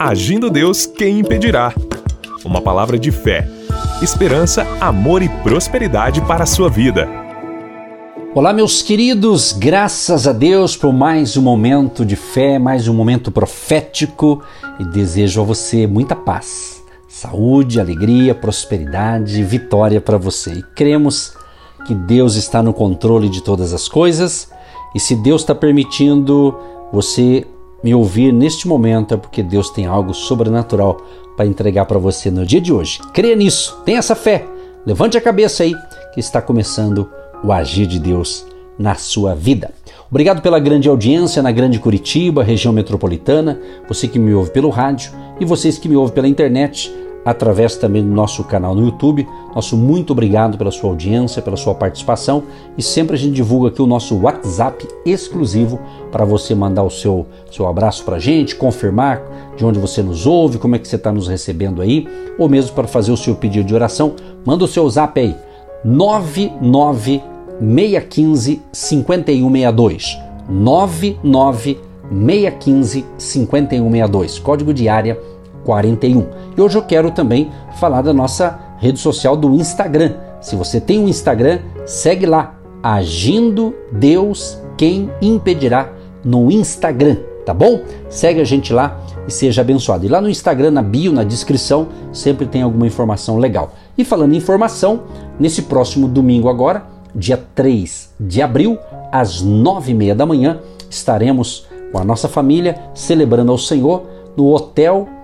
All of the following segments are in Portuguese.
Agindo Deus, quem impedirá? Uma palavra de fé, esperança, amor e prosperidade para a sua vida. Olá, meus queridos, graças a Deus por mais um momento de fé, mais um momento profético e desejo a você muita paz, saúde, alegria, prosperidade, vitória para você. E cremos que Deus está no controle de todas as coisas e se Deus está permitindo você me ouvir neste momento é porque Deus tem algo sobrenatural para entregar para você no dia de hoje. Creia nisso, tenha essa fé. Levante a cabeça aí que está começando o agir de Deus na sua vida. Obrigado pela grande audiência na Grande Curitiba, região metropolitana, você que me ouve pelo rádio e vocês que me ouvem pela internet através também do nosso canal no YouTube. Nosso muito obrigado pela sua audiência, pela sua participação e sempre a gente divulga aqui o nosso WhatsApp exclusivo para você mandar o seu, seu abraço para a gente, confirmar de onde você nos ouve, como é que você está nos recebendo aí, ou mesmo para fazer o seu pedido de oração, manda o seu zap aí, 99615 5162. 99615 5162, código de área 41. E hoje eu quero também falar da nossa rede social do Instagram. Se você tem um Instagram, segue lá, Agindo Deus Quem Impedirá no Instagram, tá bom? Segue a gente lá e seja abençoado. E lá no Instagram, na bio, na descrição, sempre tem alguma informação legal. E falando em informação, nesse próximo domingo agora, dia 3 de abril, às nove e meia da manhã, estaremos com a nossa família celebrando ao Senhor no Hotel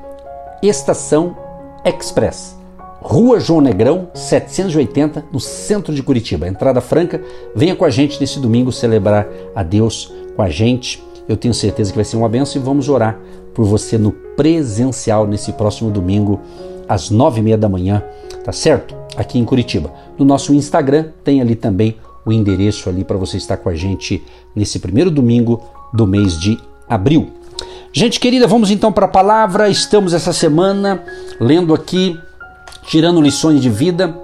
Estação Express. Rua João Negrão, 780, no centro de Curitiba. Entrada franca. Venha com a gente nesse domingo celebrar a Deus com a gente. Eu tenho certeza que vai ser uma benção e vamos orar por você no presencial nesse próximo domingo, às nove e meia da manhã, tá certo? Aqui em Curitiba. No nosso Instagram tem ali também o endereço ali para você estar com a gente nesse primeiro domingo do mês de abril. Gente querida, vamos então para a palavra. Estamos essa semana lendo aqui, tirando lições de vida,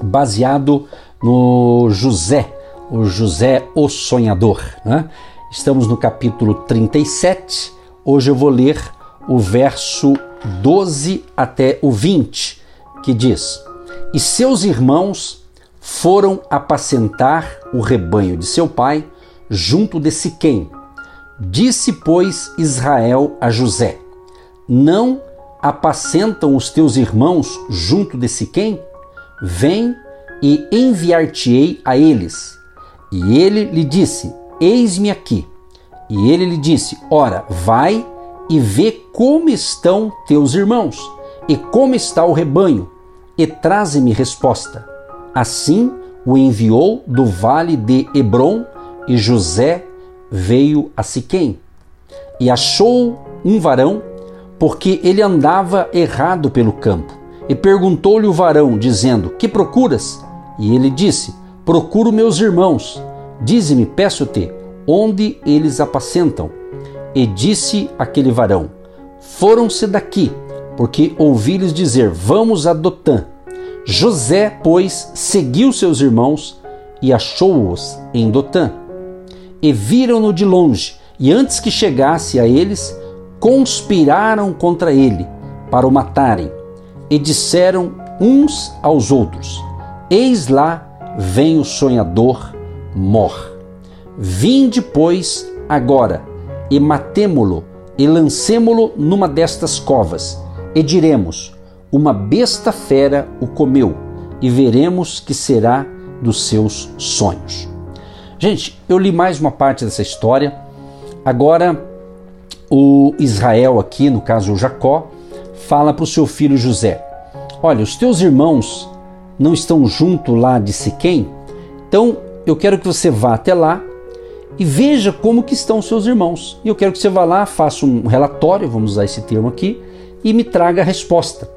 baseado no José, o José o Sonhador. Né? Estamos no capítulo 37. Hoje eu vou ler o verso 12 até o 20, que diz: E seus irmãos foram apacentar o rebanho de seu pai junto de Siquém Disse, pois, Israel a José: Não apacentam os teus irmãos junto de Siquém? Vem e enviar-te-ei a eles. E ele lhe disse: Eis-me aqui. E ele lhe disse: Ora, vai e vê como estão teus irmãos, e como está o rebanho, e traze-me resposta. Assim o enviou do vale de Hebron, e José veio a Siquém e achou um varão, porque ele andava errado pelo campo. E perguntou-lhe o varão, dizendo: Que procuras? E ele disse: Procuro meus irmãos. Dize-me, peço-te, onde eles apacentam. E disse aquele varão: Foram-se daqui, porque ouvi-lhes dizer: Vamos a Dotã. José, pois, seguiu seus irmãos e achou-os em Dotã e viram-no de longe, e antes que chegasse a eles, conspiraram contra ele para o matarem, e disseram uns aos outros: Eis lá vem o sonhador, mor. Vinde, pois, agora, e matemo-lo, e lancemo-lo numa destas covas, e diremos: Uma besta fera o comeu, e veremos que será dos seus sonhos. Gente, eu li mais uma parte dessa história. Agora, o Israel, aqui, no caso o Jacó, fala para o seu filho José: Olha, os teus irmãos não estão junto lá de Siquém, então eu quero que você vá até lá e veja como que estão os seus irmãos. E eu quero que você vá lá, faça um relatório, vamos usar esse termo aqui, e me traga a resposta.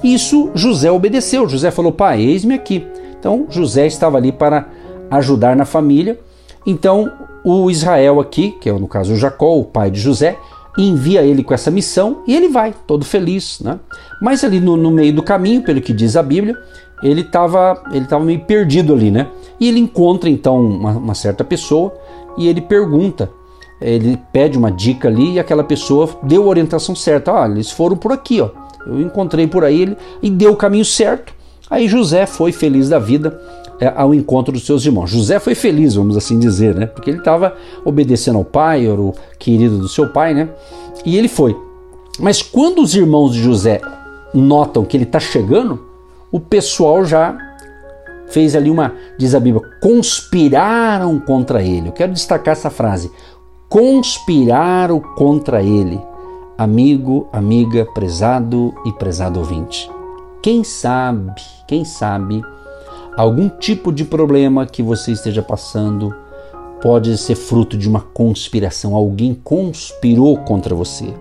Isso José obedeceu. José falou: Pai, eis-me aqui. Então José estava ali para ajudar na família. Então, o Israel aqui, que é no caso Jacó, o pai de José, envia ele com essa missão e ele vai, todo feliz. Né? Mas ali no, no meio do caminho, pelo que diz a Bíblia, ele estava ele tava meio perdido ali, né? E ele encontra então uma, uma certa pessoa e ele pergunta ele pede uma dica ali e aquela pessoa deu a orientação certa. Ah, eles foram por aqui, ó. Eu encontrei por aí ele e deu o caminho certo. Aí José foi feliz da vida ao encontro dos seus irmãos. José foi feliz, vamos assim dizer, né? Porque ele estava obedecendo ao pai, era o querido do seu pai, né? E ele foi. Mas quando os irmãos de José notam que ele está chegando, o pessoal já fez ali uma, diz a Bíblia, conspiraram contra ele. Eu quero destacar essa frase: conspiraram contra ele. Amigo, amiga, prezado e prezado ouvinte. Quem sabe, quem sabe, algum tipo de problema que você esteja passando pode ser fruto de uma conspiração. Alguém conspirou contra você.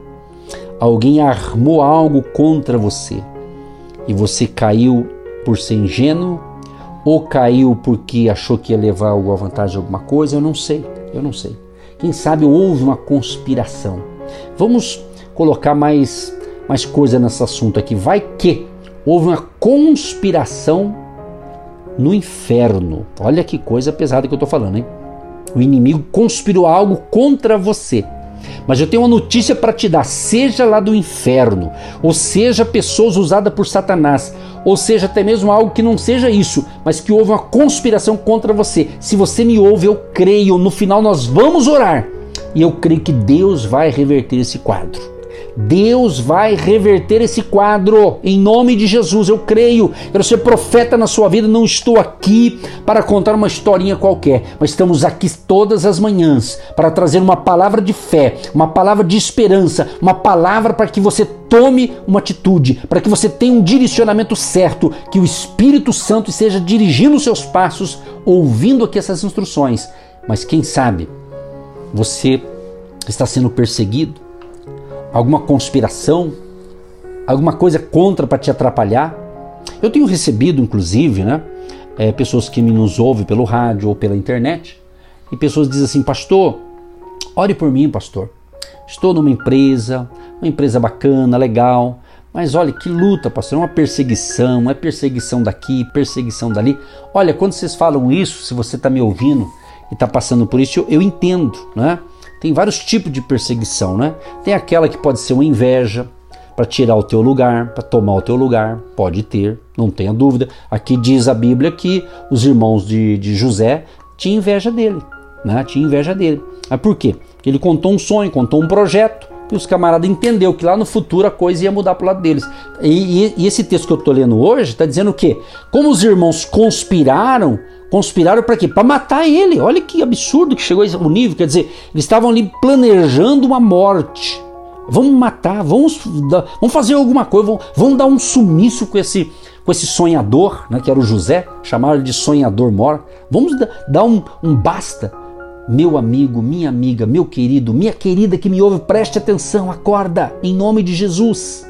Alguém armou algo contra você. E você caiu por ser ingênuo ou caiu porque achou que ia levar alguma vantagem alguma coisa, eu não sei, eu não sei. Quem sabe houve uma conspiração. Vamos colocar mais, mais coisa nesse assunto aqui. Vai que houve uma conspiração no inferno. Olha que coisa pesada que eu estou falando, hein? O inimigo conspirou algo contra você. Mas eu tenho uma notícia para te dar: seja lá do inferno, ou seja, pessoas usadas por Satanás, ou seja, até mesmo algo que não seja isso, mas que houve uma conspiração contra você. Se você me ouve, eu creio. No final, nós vamos orar e eu creio que Deus vai reverter esse quadro. Deus vai reverter esse quadro em nome de Jesus. Eu creio. Quero ser profeta na sua vida. Não estou aqui para contar uma historinha qualquer, mas estamos aqui todas as manhãs para trazer uma palavra de fé, uma palavra de esperança, uma palavra para que você tome uma atitude, para que você tenha um direcionamento certo, que o Espírito Santo esteja dirigindo os seus passos, ouvindo aqui essas instruções. Mas quem sabe você está sendo perseguido, alguma conspiração, alguma coisa contra para te atrapalhar. Eu tenho recebido, inclusive, né, é, pessoas que nos ouvem pelo rádio ou pela internet, e pessoas dizem assim, pastor, ore por mim, pastor. Estou numa empresa, uma empresa bacana, legal, mas olha que luta, pastor, é uma perseguição, é perseguição daqui, perseguição dali. Olha, quando vocês falam isso, se você está me ouvindo e está passando por isso, eu, eu entendo, né? Tem vários tipos de perseguição, né? Tem aquela que pode ser uma inveja para tirar o teu lugar, para tomar o teu lugar, pode ter, não tenha dúvida. Aqui diz a Bíblia que os irmãos de, de José tinham inveja dele, né? Tinha inveja dele. Mas por quê? Ele contou um sonho, contou um projeto e os camaradas entendeu que lá no futuro a coisa ia mudar para lado deles. E, e, e, esse texto que eu estou lendo hoje está dizendo o quê? Como os irmãos conspiraram Conspiraram para quê? Para matar ele. Olha que absurdo que chegou o nível. Quer dizer, eles estavam ali planejando uma morte. Vamos matar, vamos, vamos fazer alguma coisa, vamos, vamos, dar um sumiço com esse, com esse sonhador, né, que era o José, chamaram de sonhador mor. Vamos dar um, um basta. Meu amigo, minha amiga, meu querido, minha querida que me ouve, preste atenção, acorda, em nome de Jesus.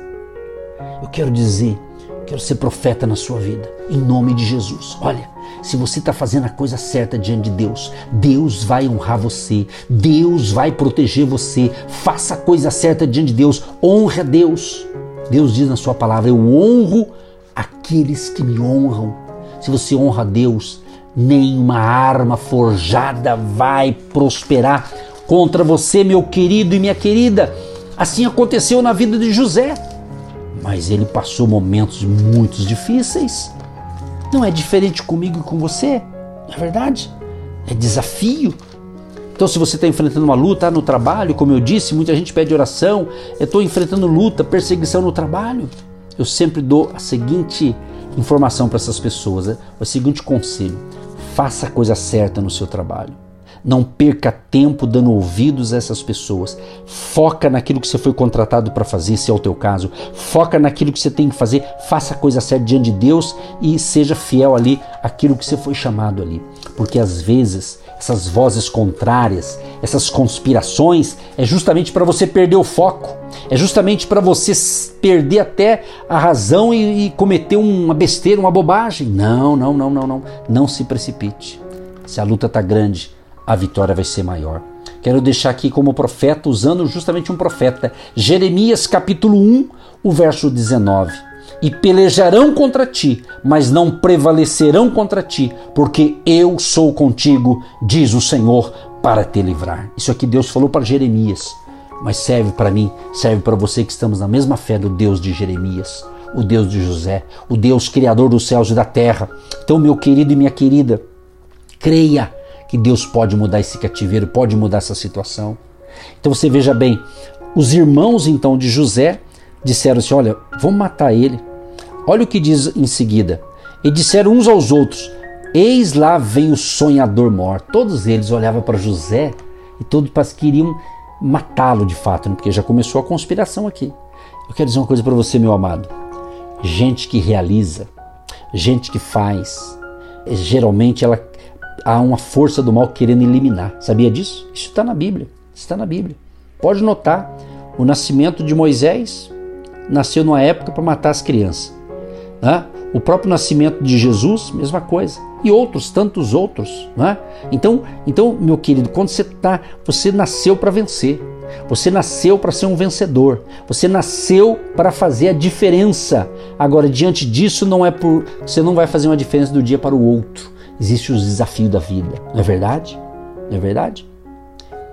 Eu quero dizer, quero ser profeta na sua vida, em nome de Jesus. Olha, se você está fazendo a coisa certa diante de Deus, Deus vai honrar você, Deus vai proteger você. Faça a coisa certa diante de Deus, honre a Deus. Deus diz na sua palavra: Eu honro aqueles que me honram. Se você honra a Deus, nenhuma arma forjada vai prosperar contra você, meu querido e minha querida. Assim aconteceu na vida de José. Mas ele passou momentos muito difíceis. Não é diferente comigo e com você, não é verdade? É desafio. Então, se você está enfrentando uma luta no trabalho, como eu disse, muita gente pede oração, eu estou enfrentando luta, perseguição no trabalho. Eu sempre dou a seguinte informação para essas pessoas, né? o seguinte conselho: faça a coisa certa no seu trabalho. Não perca tempo dando ouvidos a essas pessoas. Foca naquilo que você foi contratado para fazer, se é o teu caso. Foca naquilo que você tem que fazer. Faça a coisa certa diante de Deus e seja fiel ali àquilo que você foi chamado ali. Porque às vezes essas vozes contrárias, essas conspirações, é justamente para você perder o foco. É justamente para você perder até a razão e, e cometer uma besteira, uma bobagem. Não, não, não, não, não. Não se precipite. Se a luta está grande, a vitória vai ser maior. Quero deixar aqui como profeta, usando justamente um profeta, Jeremias capítulo 1, o verso 19. E pelejarão contra ti, mas não prevalecerão contra ti, porque eu sou contigo, diz o Senhor para te livrar. Isso aqui Deus falou para Jeremias, mas serve para mim, serve para você que estamos na mesma fé do Deus de Jeremias, o Deus de José, o Deus criador dos céus e da terra. Então, meu querido e minha querida, creia que Deus pode mudar esse cativeiro, pode mudar essa situação. Então você veja bem, os irmãos então de José disseram assim: Olha, vamos matar ele. Olha o que diz em seguida. E disseram uns aos outros: Eis lá vem o sonhador mor. Todos eles olhavam para José e todos queriam matá-lo de fato, né? porque já começou a conspiração aqui. Eu quero dizer uma coisa para você, meu amado. Gente que realiza, gente que faz, geralmente ela há uma força do mal querendo eliminar. Sabia disso? Isso está na Bíblia. Está na Bíblia. Pode notar, o nascimento de Moisés nasceu numa época para matar as crianças. Né? O próprio nascimento de Jesus, mesma coisa. E outros, tantos outros. Né? Então, então, meu querido, quando você está, você nasceu para vencer. Você nasceu para ser um vencedor. Você nasceu para fazer a diferença. Agora, diante disso, não é por você não vai fazer uma diferença do dia para o outro. Existe os desafios da vida. Não é verdade? Não é verdade?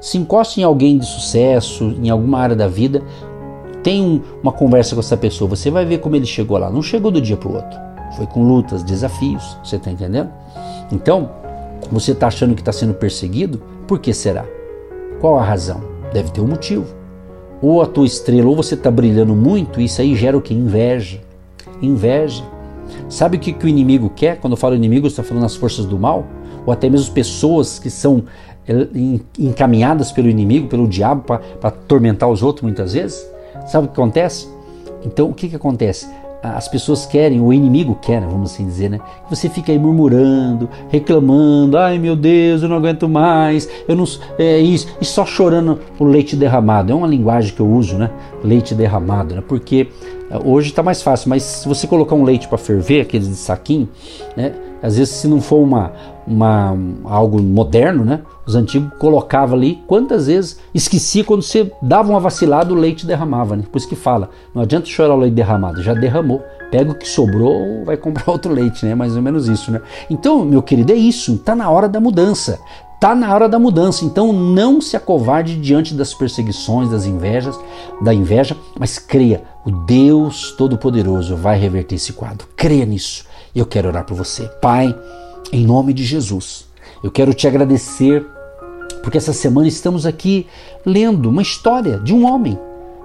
Se encosta em alguém de sucesso, em alguma área da vida, tem uma conversa com essa pessoa, você vai ver como ele chegou lá. Não chegou do dia para o outro. Foi com lutas, desafios. Você está entendendo? Então, você está achando que está sendo perseguido? Por que será? Qual a razão? Deve ter um motivo. Ou a tua estrela, ou você está brilhando muito, isso aí gera o que? Inveja. Inveja. Sabe o que, que o inimigo quer? Quando eu falo inimigo, estou falando as forças do mal, ou até mesmo pessoas que são eh, encaminhadas pelo inimigo, pelo diabo, para atormentar os outros muitas vezes. Sabe o que acontece? Então, o que, que acontece? as pessoas querem, o inimigo quer, vamos assim dizer, né? Você fica aí murmurando, reclamando, ai meu Deus, eu não aguento mais, eu não, é isso, e só chorando o leite derramado. É uma linguagem que eu uso, né? Leite derramado, né? Porque eh, hoje está mais fácil, mas se você colocar um leite para ferver, aqueles de saquinho, né? Às vezes se não for uma, uma algo moderno, né? Os antigos colocavam ali, quantas vezes esquecia quando você dava uma vacilada, o leite derramava, né? Por isso que fala, não adianta chorar o leite derramado, já derramou. Pega o que sobrou, vai comprar outro leite, né? Mais ou menos isso, né? Então, meu querido, é isso, tá na hora da mudança. Tá na hora da mudança, então não se acovarde diante das perseguições, das invejas, da inveja, mas creia, o Deus Todo-Poderoso vai reverter esse quadro. Creia nisso. E eu quero orar por você. Pai, em nome de Jesus, eu quero te agradecer porque essa semana estamos aqui lendo uma história de um homem.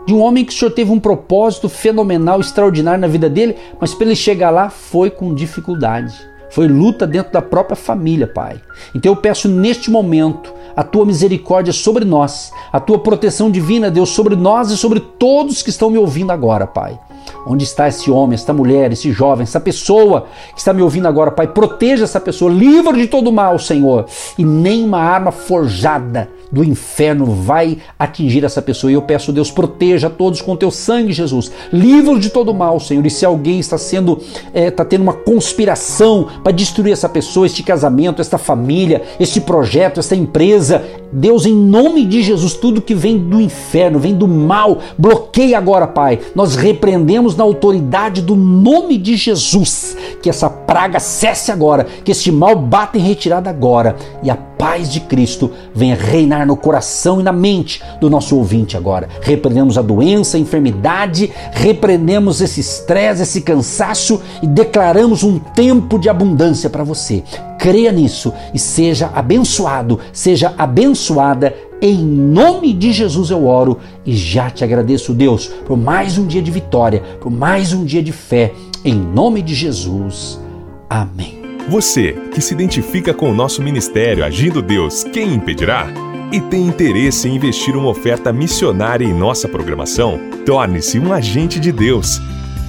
De um homem que o Senhor teve um propósito fenomenal, extraordinário na vida dele, mas para ele chegar lá foi com dificuldade. Foi luta dentro da própria família, Pai. Então eu peço neste momento a tua misericórdia sobre nós, a tua proteção divina, Deus, sobre nós e sobre todos que estão me ouvindo agora, Pai. Onde está esse homem, essa mulher, esse jovem, essa pessoa que está me ouvindo agora, Pai? Proteja essa pessoa, livra de todo mal, Senhor. E nem uma arma forjada do inferno vai atingir essa pessoa. E eu peço, Deus, proteja todos com teu sangue, Jesus. Livra de todo mal, Senhor. E se alguém está sendo, está eh, é, tendo uma conspiração para destruir essa pessoa, este casamento, esta família, este projeto, esta empresa, Deus, em nome de Jesus, tudo que vem do inferno, vem do mal, bloqueia agora, Pai. Nós repreendemos na autoridade do nome de Jesus que essa praga cesse agora, que este mal bata em retirada agora e a paz de Cristo venha reinar no coração e na mente do nosso ouvinte agora. Repreendemos a doença, a enfermidade, repreendemos esse estresse, esse cansaço e declaramos um tempo de abundância para você. Creia nisso e seja abençoado, seja abençoada em nome de Jesus eu oro e já te agradeço, Deus, por mais um dia de vitória, por mais um dia de fé. Em nome de Jesus. Amém. Você que se identifica com o nosso ministério Agindo Deus, quem impedirá? E tem interesse em investir uma oferta missionária em nossa programação? Torne-se um agente de Deus